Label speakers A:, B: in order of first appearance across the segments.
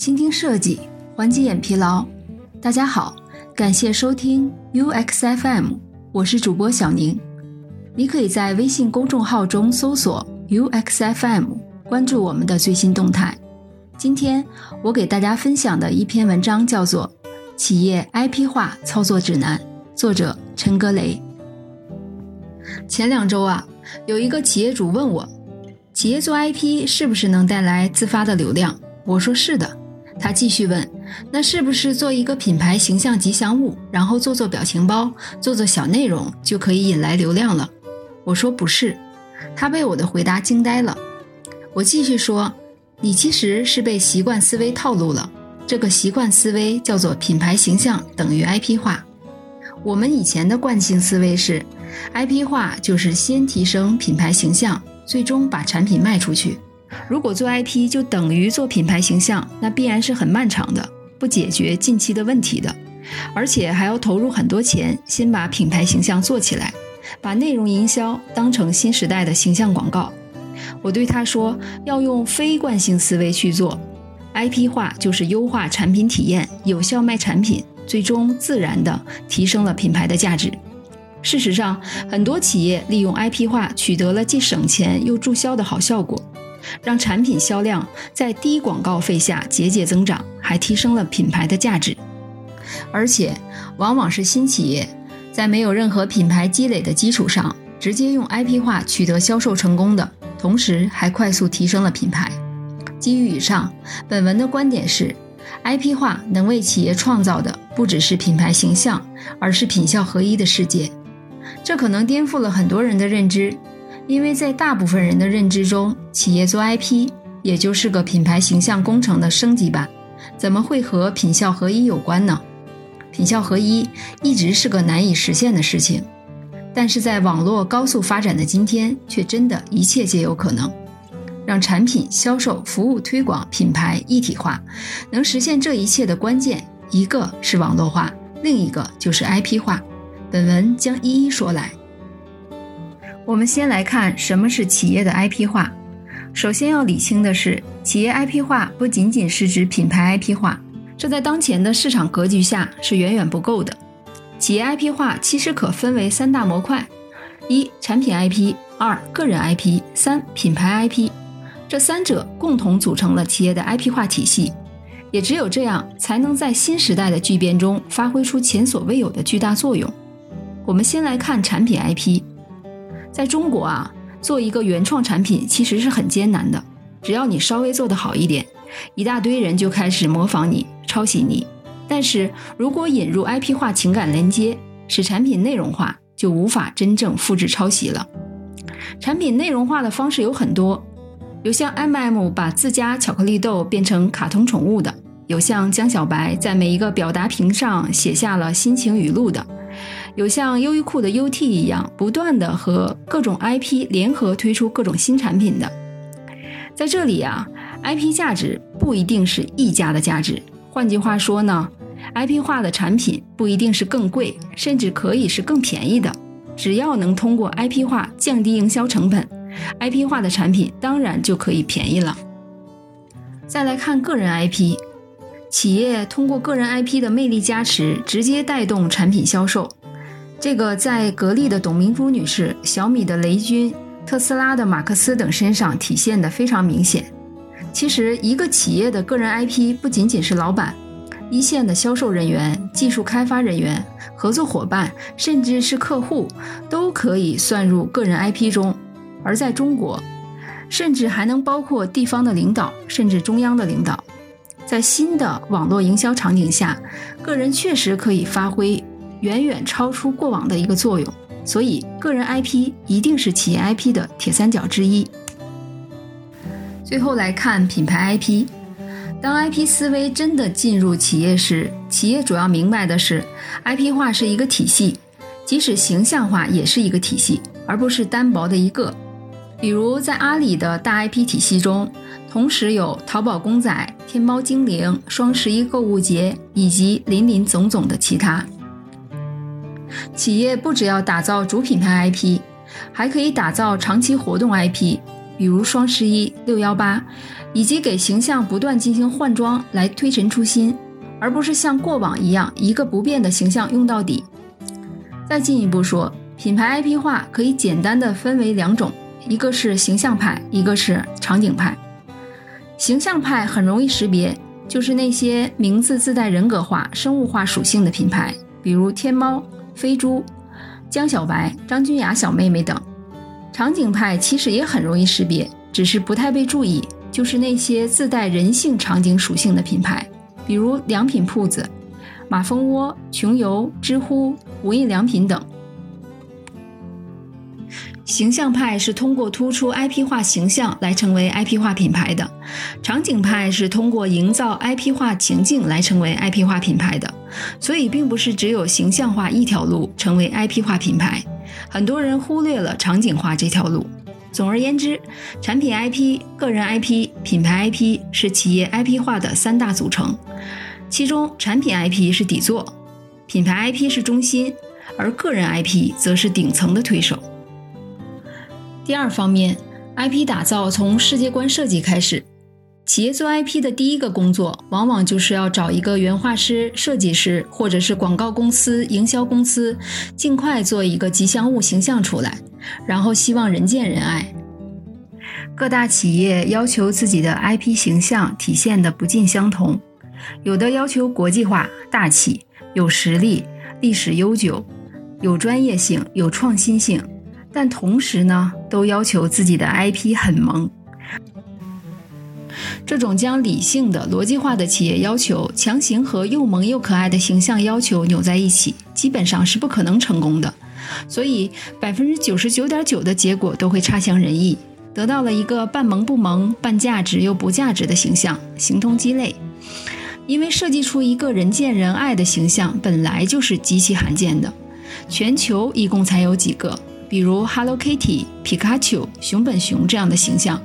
A: 倾听设计，缓解眼疲劳。大家好，感谢收听 UXFM，我是主播小宁。你可以在微信公众号中搜索 UXFM，关注我们的最新动态。今天我给大家分享的一篇文章叫做《企业 IP 化操作指南》，作者陈格雷。前两周啊，有一个企业主问我，企业做 IP 是不是能带来自发的流量？我说是的。他继续问，那是不是做一个品牌形象吉祥物，然后做做表情包，做做小内容就可以引来流量了？我说不是。他被我的回答惊呆了。我继续说。你其实是被习惯思维套路了。这个习惯思维叫做品牌形象等于 IP 化。我们以前的惯性思维是，IP 化就是先提升品牌形象，最终把产品卖出去。如果做 IP 就等于做品牌形象，那必然是很漫长的，不解决近期的问题的，而且还要投入很多钱，先把品牌形象做起来，把内容营销当成新时代的形象广告。我对他说：“要用非惯性思维去做，IP 化就是优化产品体验，有效卖产品，最终自然的提升了品牌的价值。事实上，很多企业利用 IP 化取得了既省钱又助销的好效果，让产品销量在低广告费下节节增长，还提升了品牌的价值。而且，往往是新企业在没有任何品牌积累的基础上，直接用 IP 化取得销售成功的。”同时还快速提升了品牌。基于以上，本文的观点是，IP 化能为企业创造的不只是品牌形象，而是品效合一的世界。这可能颠覆了很多人的认知，因为在大部分人的认知中，企业做 IP 也就是个品牌形象工程的升级版，怎么会和品效合一有关呢？品效合一一直是个难以实现的事情。但是在网络高速发展的今天，却真的一切皆有可能。让产品、销售、服务、推广、品牌一体化，能实现这一切的关键，一个是网络化，另一个就是 IP 化。本文将一一说来。我们先来看什么是企业的 IP 化。首先要理清的是，企业 IP 化不仅仅是指品牌 IP 化，这在当前的市场格局下是远远不够的。企业 IP 化其实可分为三大模块：一、产品 IP；二、个人 IP；三、品牌 IP。这三者共同组成了企业的 IP 化体系。也只有这样，才能在新时代的巨变中发挥出前所未有的巨大作用。我们先来看产品 IP。在中国啊，做一个原创产品其实是很艰难的。只要你稍微做得好一点，一大堆人就开始模仿你、抄袭你。但是如果引入 IP 化情感连接，使产品内容化，就无法真正复制抄袭了。产品内容化的方式有很多，有像 MM 把自家巧克力豆变成卡通宠物的，有像江小白在每一个表达屏上写下了心情语录的，有像优衣库的 UT 一样不断的和各种 IP 联合推出各种新产品的。在这里啊，IP 价值不一定是一家的价值，换句话说呢。IP 化的产品不一定是更贵，甚至可以是更便宜的。只要能通过 IP 化降低营销成本，IP 化的产品当然就可以便宜了。再来看个人 IP，企业通过个人 IP 的魅力加持，直接带动产品销售。这个在格力的董明珠女士、小米的雷军、特斯拉的马克思等身上体现的非常明显。其实，一个企业的个人 IP 不仅仅是老板。一线的销售人员、技术开发人员、合作伙伴，甚至是客户，都可以算入个人 IP 中。而在中国，甚至还能包括地方的领导，甚至中央的领导。在新的网络营销场景下，个人确实可以发挥远远超出过往的一个作用。所以，个人 IP 一定是企业 IP 的铁三角之一。最后来看品牌 IP。当 IP 思维真的进入企业时，企业主要明白的是，IP 化是一个体系，即使形象化也是一个体系，而不是单薄的一个。比如在阿里的大 IP 体系中，同时有淘宝公仔、天猫精灵、双十一购物节以及林林总总的其他。企业不只要打造主品牌 IP，还可以打造长期活动 IP。比如双十一、六幺八，以及给形象不断进行换装来推陈出新，而不是像过往一样一个不变的形象用到底。再进一步说，品牌 IP 化可以简单的分为两种，一个是形象派，一个是场景派。形象派很容易识别，就是那些名字自带人格化、生物化属性的品牌，比如天猫、飞猪、江小白、张君雅小妹妹等。场景派其实也很容易识别，只是不太被注意，就是那些自带人性场景属性的品牌，比如良品铺子、马蜂窝、穷游、知乎、无印良品等。形象派是通过突出 IP 化形象来成为 IP 化品牌的，场景派是通过营造 IP 化情境来成为 IP 化品牌的，所以并不是只有形象化一条路成为 IP 化品牌。很多人忽略了场景化这条路。总而言之，产品 IP、个人 IP、品牌 IP 是企业 IP 化的三大组成，其中产品 IP 是底座，品牌 IP 是中心，而个人 IP 则是顶层的推手。第二方面，IP 打造从世界观设计开始。企业做 IP 的第一个工作，往往就是要找一个原画师、设计师，或者是广告公司、营销公司，尽快做一个吉祥物形象出来，然后希望人见人爱。各大企业要求自己的 IP 形象体现的不尽相同，有的要求国际化、大气、有实力、历史悠久、有专业性、有创新性，但同时呢，都要求自己的 IP 很萌。这种将理性的、逻辑化的企业要求强行和又萌又可爱的形象要求扭在一起，基本上是不可能成功的。所以，百分之九十九点九的结果都会差强人意，得到了一个半萌不萌、半价值又不价值的形象，形同鸡肋。因为设计出一个人见人爱的形象本来就是极其罕见的，全球一共才有几个，比如 Hello Kitty、皮卡丘、熊本熊这样的形象。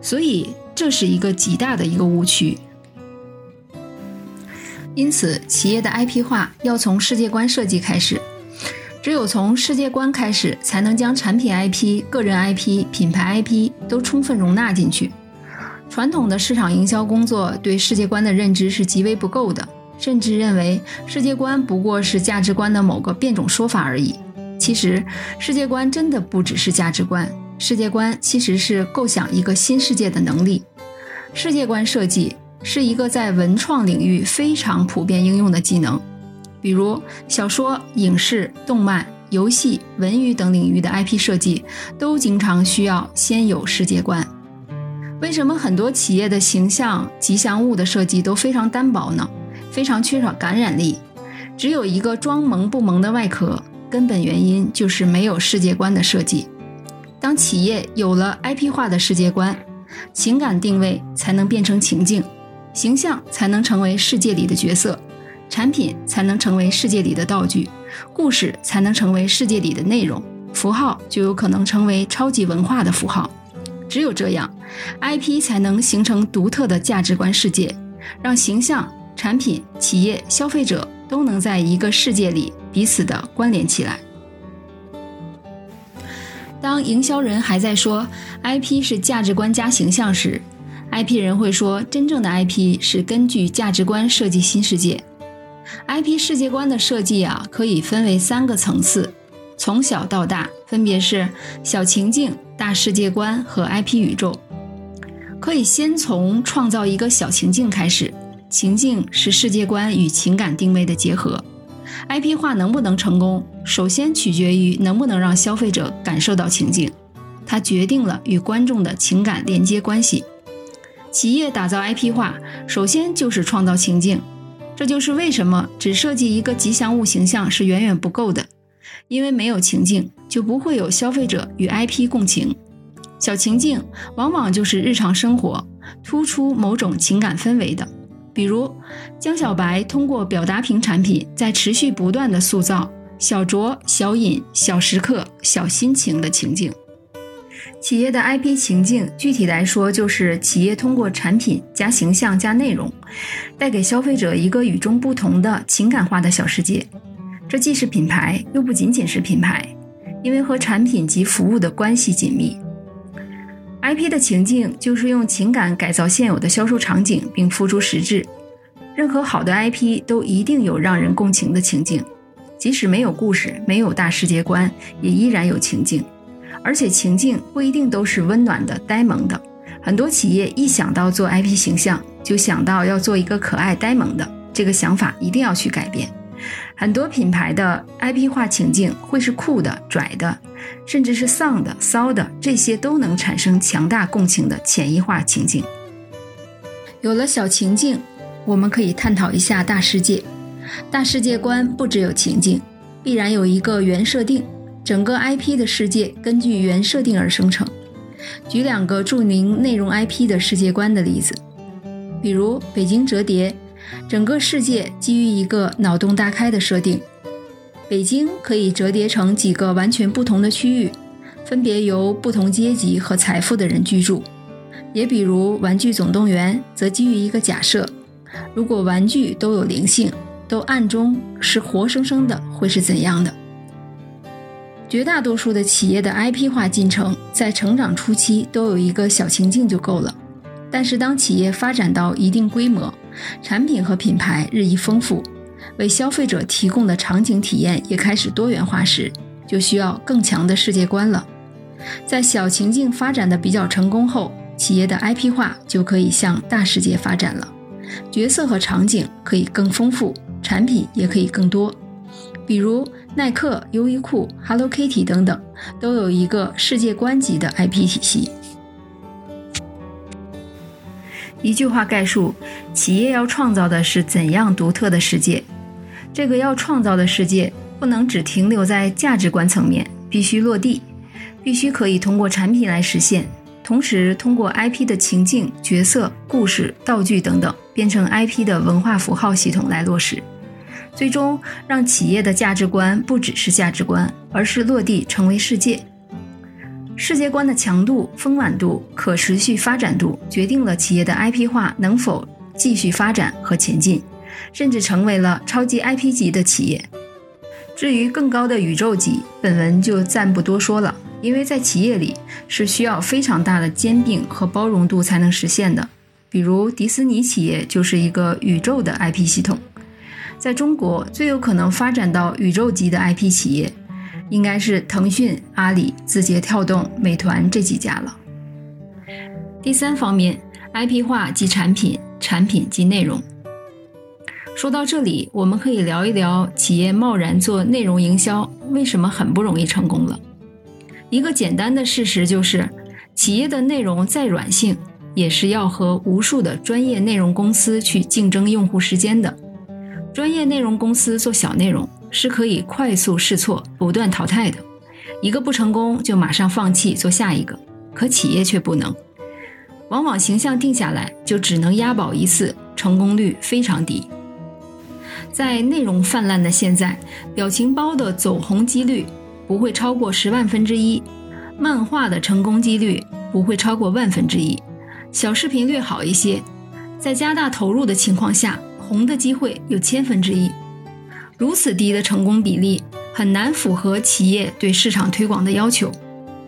A: 所以这是一个极大的一个误区。因此，企业的 IP 化要从世界观设计开始。只有从世界观开始，才能将产品 IP、个人 IP、品牌 IP 都充分容纳进去。传统的市场营销工作对世界观的认知是极为不够的，甚至认为世界观不过是价值观的某个变种说法而已。其实，世界观真的不只是价值观。世界观其实是构想一个新世界的能力。世界观设计是一个在文创领域非常普遍应用的技能，比如小说、影视、动漫、游戏、文娱等领域的 IP 设计，都经常需要先有世界观。为什么很多企业的形象吉祥物的设计都非常单薄呢？非常缺少感染力，只有一个装萌不萌的外壳，根本原因就是没有世界观的设计。当企业有了 IP 化的世界观，情感定位才能变成情境，形象才能成为世界里的角色，产品才能成为世界里的道具，故事才能成为世界里的内容，符号就有可能成为超级文化的符号。只有这样，IP 才能形成独特的价值观世界，让形象、产品、企业、消费者都能在一个世界里彼此的关联起来。当营销人还在说 IP 是价值观加形象时，IP 人会说，真正的 IP 是根据价值观设计新世界。IP 世界观的设计啊，可以分为三个层次，从小到大，分别是小情境、大世界观和 IP 宇宙。可以先从创造一个小情境开始，情境是世界观与情感定位的结合。IP 化能不能成功，首先取决于能不能让消费者感受到情境，它决定了与观众的情感连接关系。企业打造 IP 化，首先就是创造情境，这就是为什么只设计一个吉祥物形象是远远不够的，因为没有情境，就不会有消费者与 IP 共情。小情境往往就是日常生活，突出某种情感氛围的。比如，江小白通过表达屏产品，在持续不断的塑造小酌、小饮、小时刻、小心情的情境。企业的 IP 情境，具体来说，就是企业通过产品加形象加内容，带给消费者一个与众不同的情感化的小世界。这既是品牌，又不仅仅是品牌，因为和产品及服务的关系紧密。IP 的情境就是用情感改造现有的销售场景，并付诸实质。任何好的 IP 都一定有让人共情的情境，即使没有故事、没有大世界观，也依然有情境。而且情境不一定都是温暖的、呆萌的。很多企业一想到做 IP 形象，就想到要做一个可爱、呆萌的，这个想法一定要去改变。很多品牌的 IP 化情境会是酷的、拽的，甚至是丧的、骚的，这些都能产生强大共情的潜移化情境。有了小情境。我们可以探讨一下大世界。大世界观不只有情境，必然有一个原设定。整个 IP 的世界根据原设定而生成。举两个著名内容 IP 的世界观的例子，比如《北京折叠》，整个世界基于一个脑洞大开的设定：北京可以折叠成几个完全不同的区域，分别由不同阶级和财富的人居住。也比如《玩具总动员》，则基于一个假设。如果玩具都有灵性，都暗中是活生生的，会是怎样的？绝大多数的企业的 IP 化进程，在成长初期都有一个小情境就够了。但是当企业发展到一定规模，产品和品牌日益丰富，为消费者提供的场景体验也开始多元化时，就需要更强的世界观了。在小情境发展的比较成功后，企业的 IP 化就可以向大世界发展了。角色和场景可以更丰富，产品也可以更多。比如耐克、优衣库、Hello Kitty 等等，都有一个世界观级的 IP 体系。一句话概述：企业要创造的是怎样独特的世界？这个要创造的世界不能只停留在价值观层面，必须落地，必须可以通过产品来实现。同时，通过 IP 的情境、角色、故事、道具等等，变成 IP 的文化符号系统来落实，最终让企业的价值观不只是价值观，而是落地成为世界。世界观的强度、丰满度、可持续发展度，决定了企业的 IP 化能否继续发展和前进，甚至成为了超级 IP 级的企业。至于更高的宇宙级，本文就暂不多说了。因为在企业里是需要非常大的兼并和包容度才能实现的，比如迪士尼企业就是一个宇宙的 IP 系统。在中国最有可能发展到宇宙级的 IP 企业，应该是腾讯、阿里、字节跳动、美团这几家了。第三方面，IP 化即产品，产品即内容。说到这里，我们可以聊一聊企业贸然做内容营销为什么很不容易成功了。一个简单的事实就是，企业的内容再软性，也是要和无数的专业内容公司去竞争用户时间的。专业内容公司做小内容是可以快速试错、不断淘汰的，一个不成功就马上放弃做下一个。可企业却不能，往往形象定下来就只能押宝一次，成功率非常低。在内容泛滥的现在，表情包的走红几率。不会超过十万分之一，漫画的成功几率不会超过万分之一，小视频略好一些，在加大投入的情况下，红的机会有千分之一。如此低的成功比例，很难符合企业对市场推广的要求。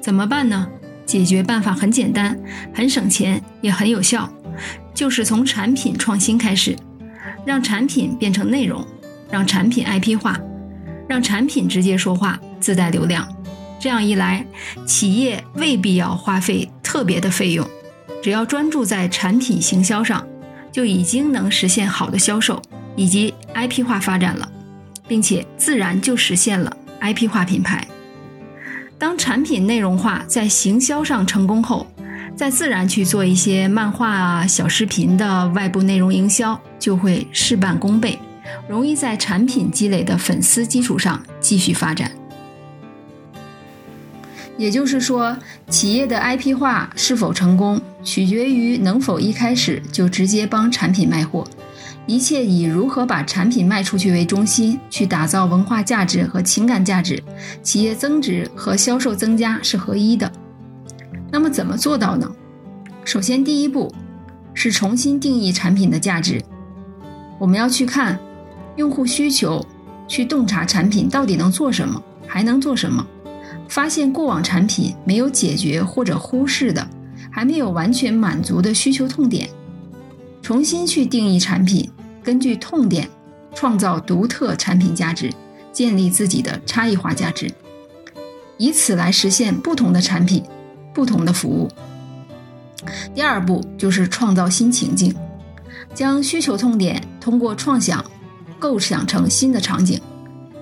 A: 怎么办呢？解决办法很简单，很省钱，也很有效，就是从产品创新开始，让产品变成内容，让产品 IP 化，让产品直接说话。自带流量，这样一来，企业未必要花费特别的费用，只要专注在产品行销上，就已经能实现好的销售以及 IP 化发展了，并且自然就实现了 IP 化品牌。当产品内容化在行销上成功后，再自然去做一些漫画啊、小视频的外部内容营销，就会事半功倍，容易在产品积累的粉丝基础上继续发展。也就是说，企业的 IP 化是否成功，取决于能否一开始就直接帮产品卖货，一切以如何把产品卖出去为中心，去打造文化价值和情感价值，企业增值和销售增加是合一的。那么怎么做到呢？首先，第一步是重新定义产品的价值，我们要去看用户需求，去洞察产品到底能做什么，还能做什么。发现过往产品没有解决或者忽视的，还没有完全满足的需求痛点，重新去定义产品，根据痛点创造独特产品价值，建立自己的差异化价值，以此来实现不同的产品、不同的服务。第二步就是创造新情境，将需求痛点通过创想构想成新的场景，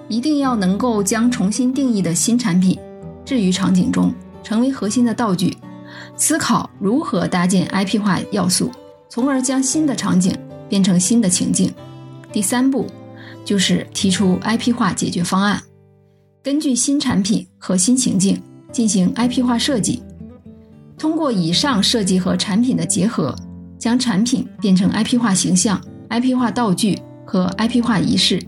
A: 一定要能够将重新定义的新产品置于场景中，成为核心的道具。思考如何搭建 IP 化要素，从而将新的场景变成新的情境。第三步就是提出 IP 化解决方案，根据新产品和新情境进行 IP 化设计。通过以上设计和产品的结合，将产品变成 IP 化形象、IP 化道具和 IP 化仪式，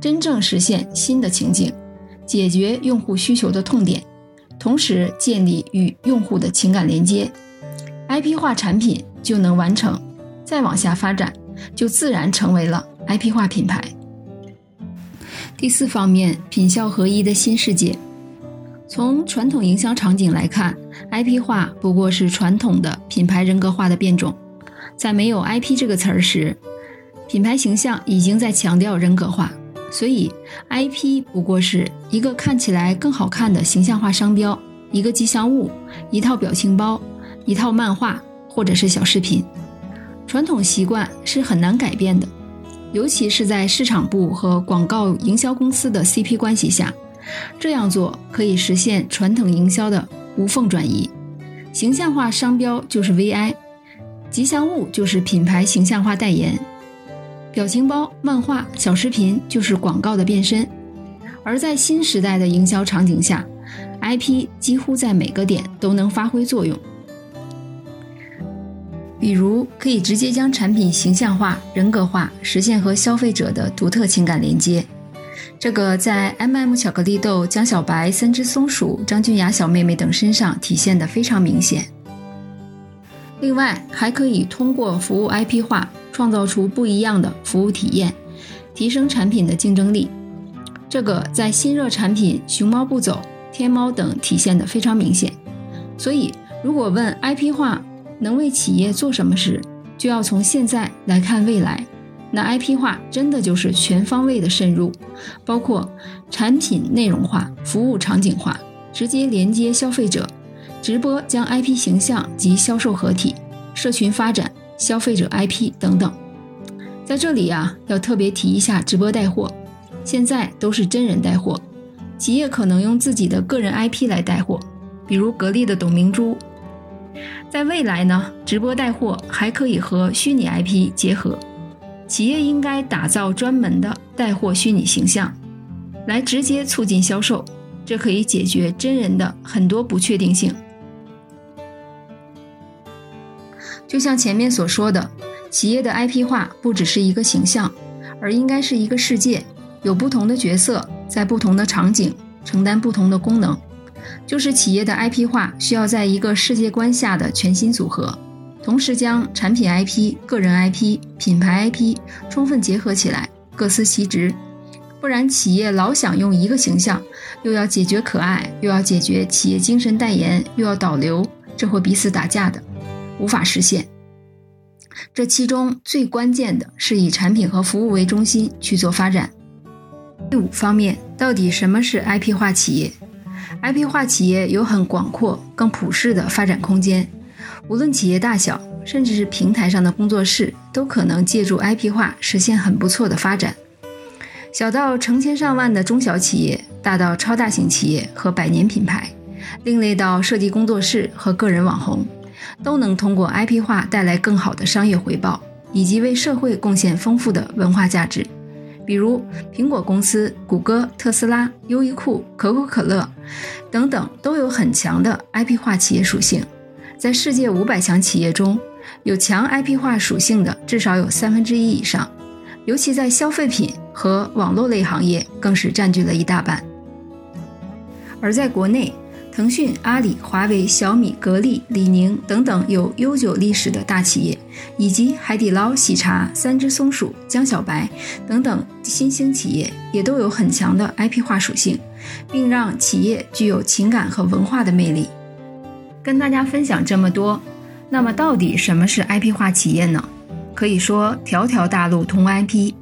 A: 真正实现新的情境，解决用户需求的痛点，同时建立与用户的情感连接，IP 化产品就能完成。再往下发展，就自然成为了 IP 化品牌。第四方面，品效合一的新世界。从传统营销场景来看，IP 化不过是传统的品牌人格化的变种。在没有 IP 这个词儿时，品牌形象已经在强调人格化，所以 IP 不过是一个看起来更好看的形象化商标、一个吉祥物、一套表情包、一套漫画或者是小视频。传统习惯是很难改变的，尤其是在市场部和广告营销公司的 CP 关系下。这样做可以实现传统营销的无缝转移，形象化商标就是 VI，吉祥物就是品牌形象化代言，表情包、漫画、小视频就是广告的变身。而在新时代的营销场景下，IP 几乎在每个点都能发挥作用，比如可以直接将产品形象化、人格化，实现和消费者的独特情感连接。这个在 M&M 巧克力豆、江小白、三只松鼠、张君雅小妹妹等身上体现的非常明显。另外，还可以通过服务 IP 化，创造出不一样的服务体验，提升产品的竞争力。这个在新热产品熊猫不走、天猫等体现的非常明显。所以，如果问 IP 化能为企业做什么时，就要从现在来看未来。那 IP 化真的就是全方位的渗入，包括产品内容化、服务场景化、直接连接消费者、直播将 IP 形象及销售合体、社群发展、消费者 IP 等等。在这里啊，要特别提一下直播带货，现在都是真人带货，企业可能用自己的个人 IP 来带货，比如格力的董明珠。在未来呢，直播带货还可以和虚拟 IP 结合。企业应该打造专门的带货虚拟形象，来直接促进销售，这可以解决真人的很多不确定性。就像前面所说的，企业的 IP 化不只是一个形象，而应该是一个世界，有不同的角色在不同的场景承担不同的功能，就是企业的 IP 化需要在一个世界观下的全新组合。同时将产品 IP、个人 IP、品牌 IP 充分结合起来，各司其职。不然，企业老想用一个形象，又要解决可爱，又要解决企业精神代言，又要导流，这会彼此打架的，无法实现。这其中最关键的是以产品和服务为中心去做发展。第五方面，到底什么是 IP 化企业？IP 化企业有很广阔、更普适的发展空间。无论企业大小，甚至是平台上的工作室，都可能借助 IP 化实现很不错的发展。小到成千上万的中小企业，大到超大型企业和百年品牌，另类到设计工作室和个人网红，都能通过 IP 化带来更好的商业回报，以及为社会贡献丰富的文化价值。比如苹果公司、谷歌、特斯拉、优衣库、可口可乐等等，都有很强的 IP 化企业属性。在世界五百强企业中，有强 IP 化属性的至少有三分之一以上，尤其在消费品和网络类行业，更是占据了一大半。而在国内，腾讯、阿里、华为、小米、格力、李宁等等有悠久历史的大企业，以及海底捞、喜茶、三只松鼠、江小白等等新兴企业，也都有很强的 IP 化属性，并让企业具有情感和文化的魅力。跟大家分享这么多，那么到底什么是 IP 化企业呢？可以说条条大路通 IP，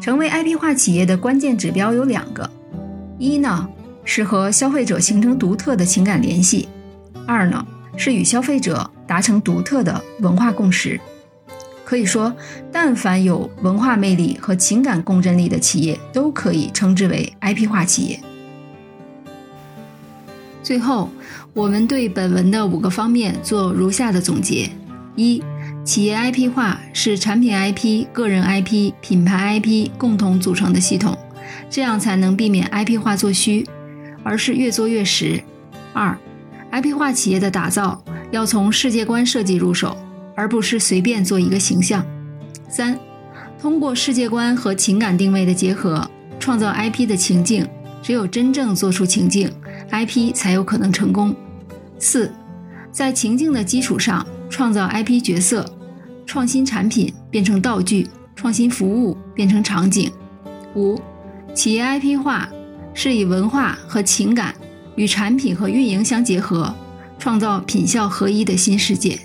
A: 成为 IP 化企业的关键指标有两个：一呢是和消费者形成独特的情感联系；二呢是与消费者达成独特的文化共识。可以说，但凡有文化魅力和情感共振力的企业，都可以称之为 IP 化企业。最后，我们对本文的五个方面做如下的总结：一。企业 IP 化是产品 IP、个人 IP、品牌 IP 共同组成的系统，这样才能避免 IP 化做虚，而是越做越实。二，IP 化企业的打造要从世界观设计入手，而不是随便做一个形象。三，通过世界观和情感定位的结合，创造 IP 的情境，只有真正做出情境，IP 才有可能成功。四，在情境的基础上。创造 IP 角色，创新产品变成道具，创新服务变成场景。五，企业 IP 化是以文化和情感与产品和运营相结合，创造品效合一的新世界。